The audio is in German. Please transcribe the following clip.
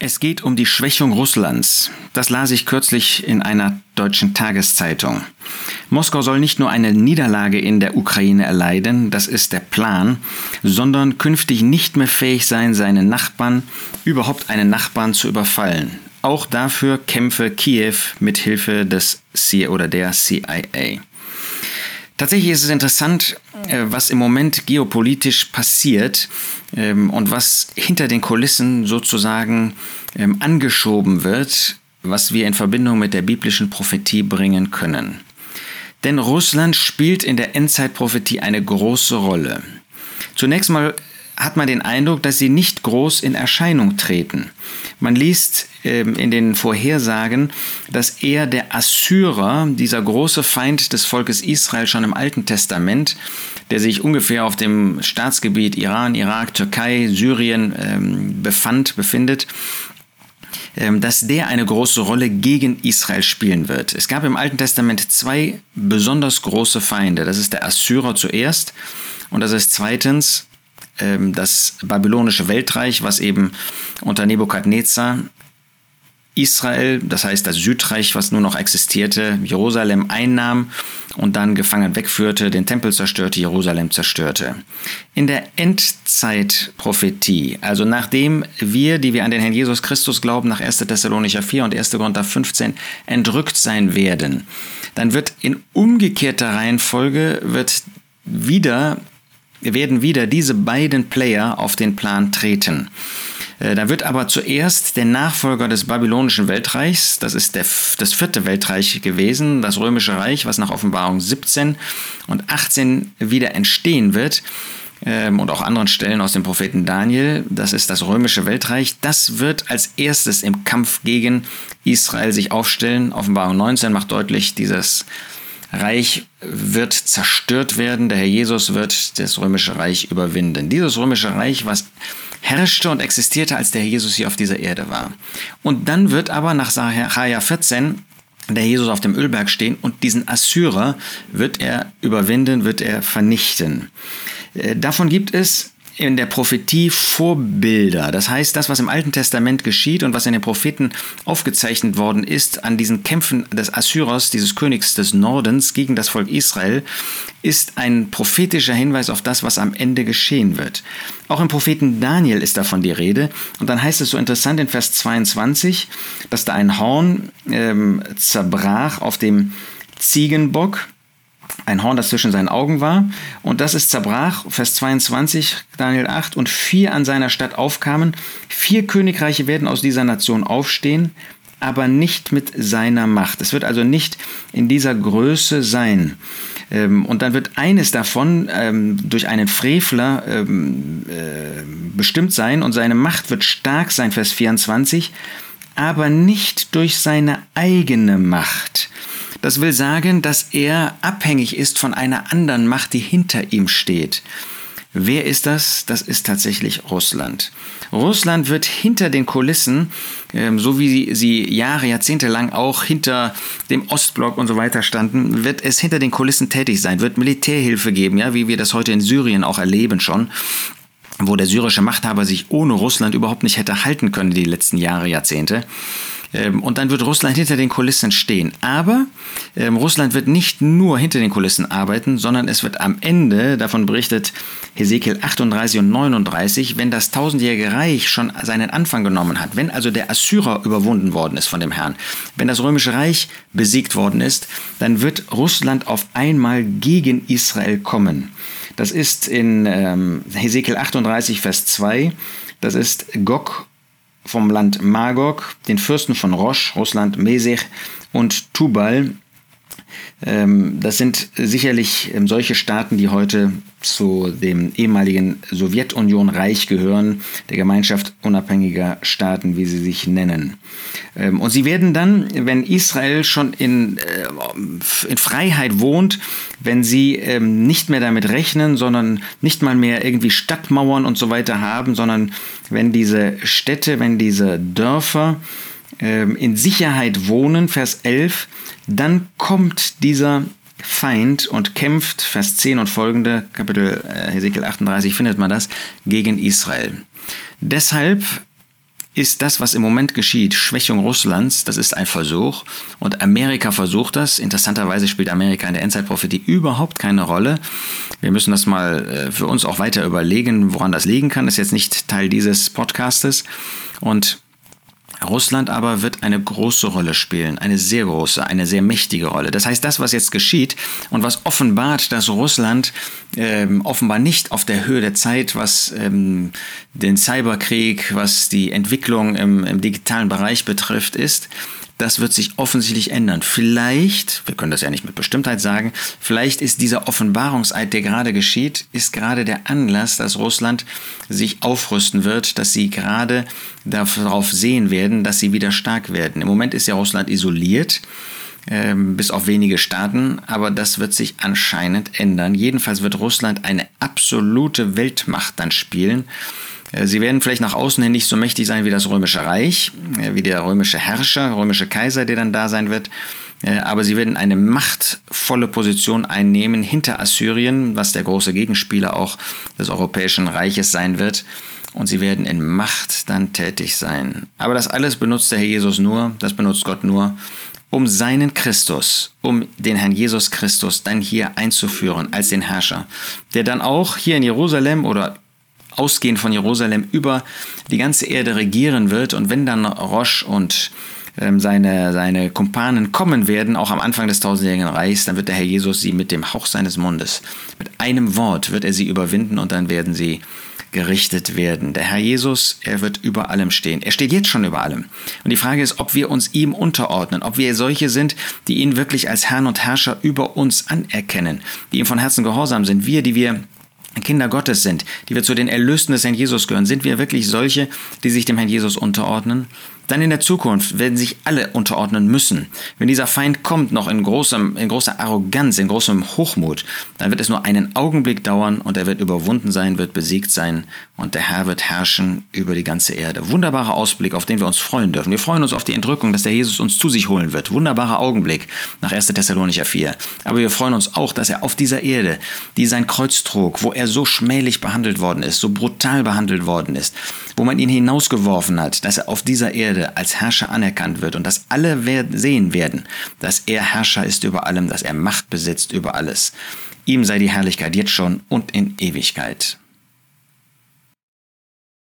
Es geht um die Schwächung Russlands. Das las ich kürzlich in einer deutschen Tageszeitung. Moskau soll nicht nur eine Niederlage in der Ukraine erleiden, das ist der Plan, sondern künftig nicht mehr fähig sein, seine Nachbarn, überhaupt einen Nachbarn zu überfallen. Auch dafür kämpfe Kiew mit Hilfe des CIA oder der CIA. Tatsächlich ist es interessant, äh, was im Moment geopolitisch passiert ähm, und was hinter den Kulissen sozusagen ähm, angeschoben wird, was wir in Verbindung mit der biblischen Prophetie bringen können. Denn Russland spielt in der Endzeitprophetie eine große Rolle. Zunächst mal hat man den Eindruck, dass sie nicht groß in Erscheinung treten. Man liest ähm, in den Vorhersagen, dass er der Assyrer, dieser große Feind des Volkes Israel schon im Alten Testament, der sich ungefähr auf dem Staatsgebiet Iran, Irak, Türkei, Syrien ähm, befand, befindet, ähm, dass der eine große Rolle gegen Israel spielen wird. Es gab im Alten Testament zwei besonders große Feinde. Das ist der Assyrer zuerst und das ist zweitens ähm, das babylonische Weltreich, was eben unter Nebukadnezar Israel, das heißt das Südreich, was nur noch existierte, Jerusalem einnahm und dann gefangen wegführte, den Tempel zerstörte, Jerusalem zerstörte. In der Endzeitprophetie, also nachdem wir, die wir an den Herrn Jesus Christus glauben, nach 1. Thessalonicher 4 und 1. Korinther 15 entrückt sein werden, dann wird in umgekehrter Reihenfolge wird wieder werden wieder diese beiden Player auf den Plan treten. Äh, da wird aber zuerst der Nachfolger des babylonischen Weltreichs, das ist der, das vierte Weltreich gewesen, das römische Reich, was nach Offenbarung 17 und 18 wieder entstehen wird, ähm, und auch anderen Stellen aus dem Propheten Daniel, das ist das römische Weltreich, das wird als erstes im Kampf gegen Israel sich aufstellen. Offenbarung 19 macht deutlich, dieses Reich wird zerstört werden, der Herr Jesus wird das römische Reich überwinden. Dieses römische Reich, was herrschte und existierte, als der Herr Jesus hier auf dieser Erde war. Und dann wird aber nach Sacharja 14 der Jesus auf dem Ölberg stehen und diesen Assyrer wird er überwinden, wird er vernichten. Äh, davon gibt es in der Prophetie Vorbilder. Das heißt, das, was im Alten Testament geschieht und was in den Propheten aufgezeichnet worden ist an diesen Kämpfen des Assyrers, dieses Königs des Nordens gegen das Volk Israel, ist ein prophetischer Hinweis auf das, was am Ende geschehen wird. Auch im Propheten Daniel ist davon die Rede. Und dann heißt es so interessant in Vers 22, dass da ein Horn ähm, zerbrach auf dem Ziegenbock ein Horn, das zwischen seinen Augen war. Und das ist zerbrach, Vers 22, Daniel 8, und vier an seiner Stadt aufkamen. Vier Königreiche werden aus dieser Nation aufstehen, aber nicht mit seiner Macht. Es wird also nicht in dieser Größe sein. Ähm, und dann wird eines davon ähm, durch einen Frevler ähm, äh, bestimmt sein und seine Macht wird stark sein, Vers 24, aber nicht durch seine eigene Macht. Das will sagen, dass er abhängig ist von einer anderen Macht, die hinter ihm steht. Wer ist das? Das ist tatsächlich Russland. Russland wird hinter den Kulissen, ähm, so wie sie Jahre, Jahrzehnte lang auch hinter dem Ostblock und so weiter standen, wird es hinter den Kulissen tätig sein, wird Militärhilfe geben, ja, wie wir das heute in Syrien auch erleben schon wo der syrische Machthaber sich ohne Russland überhaupt nicht hätte halten können die letzten Jahre, Jahrzehnte. Ähm, und dann wird Russland hinter den Kulissen stehen. Aber ähm, Russland wird nicht nur hinter den Kulissen arbeiten, sondern es wird am Ende, davon berichtet Hesekiel 38 und 39, wenn das tausendjährige Reich schon seinen Anfang genommen hat, wenn also der Assyrer überwunden worden ist von dem Herrn, wenn das römische Reich besiegt worden ist, dann wird Russland auf einmal gegen Israel kommen. Das ist in ähm, Hesekiel 38, Vers 2. Das ist Gog vom Land Magog, den Fürsten von Rosh, Russland, Mesech und Tubal. Ähm, das sind sicherlich ähm, solche Staaten, die heute zu dem ehemaligen Sowjetunion-Reich gehören, der Gemeinschaft unabhängiger Staaten, wie sie sich nennen. Ähm, und sie werden dann, wenn Israel schon in, äh, in Freiheit wohnt, wenn sie nicht mehr damit rechnen, sondern nicht mal mehr irgendwie Stadtmauern und so weiter haben, sondern wenn diese Städte, wenn diese Dörfer in Sicherheit wohnen, Vers 11, dann kommt dieser Feind und kämpft, Vers 10 und folgende, Kapitel äh, Hesekiel 38 findet man das, gegen Israel. Deshalb ist das, was im Moment geschieht, Schwächung Russlands, das ist ein Versuch. Und Amerika versucht das. Interessanterweise spielt Amerika in der Endzeitprophetie überhaupt keine Rolle. Wir müssen das mal äh, für uns auch weiter überlegen, woran das liegen kann. Das ist jetzt nicht Teil dieses Podcastes. Und Russland aber wird eine große Rolle spielen, eine sehr große, eine sehr mächtige Rolle. Das heißt, das, was jetzt geschieht und was offenbart, dass Russland ähm, offenbar nicht auf der Höhe der Zeit, was ähm, den Cyberkrieg, was die Entwicklung im, im digitalen Bereich betrifft, ist, das wird sich offensichtlich ändern. Vielleicht, wir können das ja nicht mit Bestimmtheit sagen, vielleicht ist dieser Offenbarungseid, der gerade geschieht, ist gerade der Anlass, dass Russland sich aufrüsten wird, dass sie gerade darauf sehen werden, dass sie wieder stark werden. Im Moment ist ja Russland isoliert ähm, bis auf wenige Staaten, aber das wird sich anscheinend ändern. Jedenfalls wird Russland eine absolute Weltmacht dann spielen sie werden vielleicht nach außen hin nicht so mächtig sein wie das Römische Reich, äh, wie der römische Herrscher, römische Kaiser, der dann da sein wird. Äh, aber sie werden eine machtvolle Position einnehmen hinter Assyrien, was der große Gegenspieler auch des Europäischen Reiches sein wird. Und sie werden in Macht dann tätig sein. Aber das alles benutzt der Herr Jesus nur, das benutzt Gott nur, um seinen Christus, um den Herrn Jesus Christus dann hier einzuführen als den Herrscher, der dann auch hier in Jerusalem oder ausgehend von Jerusalem über die ganze Erde regieren wird. Und wenn dann Rosch und ähm, seine, seine Kumpanen kommen werden, auch am Anfang des tausendjährigen Reichs, dann wird der Herr Jesus sie mit dem Hauch seines Mundes, mit einem Wort wird er sie überwinden und dann werden sie gerichtet werden. Der Herr Jesus, er wird über allem stehen. Er steht jetzt schon über allem. Und die Frage ist, ob wir uns ihm unterordnen, ob wir solche sind, die ihn wirklich als Herrn und Herrscher über uns anerkennen, die ihm von Herzen gehorsam sind. Wir, die wir Kinder Gottes sind, die wir zu den Erlösten des Herrn Jesus gehören, sind wir wirklich solche, die sich dem Herrn Jesus unterordnen? Dann in der Zukunft werden sich alle unterordnen müssen. Wenn dieser Feind kommt, noch in, großem, in großer Arroganz, in großem Hochmut, dann wird es nur einen Augenblick dauern und er wird überwunden sein, wird besiegt sein und der Herr wird herrschen über die ganze Erde. Wunderbarer Ausblick, auf den wir uns freuen dürfen. Wir freuen uns auf die Entrückung, dass der Jesus uns zu sich holen wird. Wunderbarer Augenblick nach 1. Thessalonicher 4. Aber wir freuen uns auch, dass er auf dieser Erde, die sein Kreuz trug, wo er so schmählich behandelt worden ist, so brutal behandelt worden ist, wo man ihn hinausgeworfen hat, dass er auf dieser Erde als Herrscher anerkannt wird und dass alle sehen werden, dass er Herrscher ist über allem, dass er Macht besitzt über alles. Ihm sei die Herrlichkeit jetzt schon und in Ewigkeit.